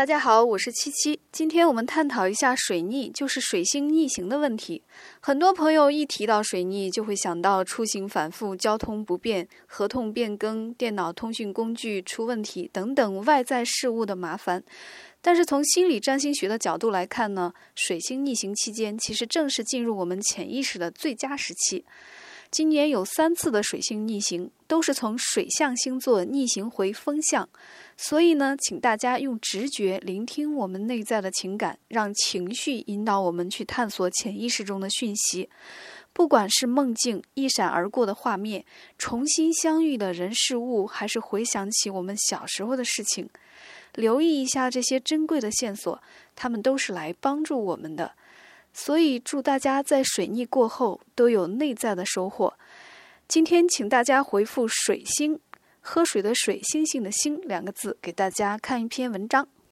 大家好，我是七七。今天我们探讨一下水逆，就是水星逆行的问题。很多朋友一提到水逆，就会想到出行反复、交通不便、合同变更、电脑通讯工具出问题等等外在事物的麻烦。但是从心理占星学的角度来看呢，水星逆行期间其实正是进入我们潜意识的最佳时期。今年有三次的水星逆行，都是从水象星座逆行回风象，所以呢，请大家用直觉聆听我们内在的情感，让情绪引导我们去探索潜意识中的讯息。不管是梦境一闪而过的画面，重新相遇的人事物，还是回想起我们小时候的事情，留意一下这些珍贵的线索，他们都是来帮助我们的。所以，祝大家在水逆过后都有内在的收获。今天，请大家回复“水星”，喝水的水，星星的星两个字，给大家看一篇文章。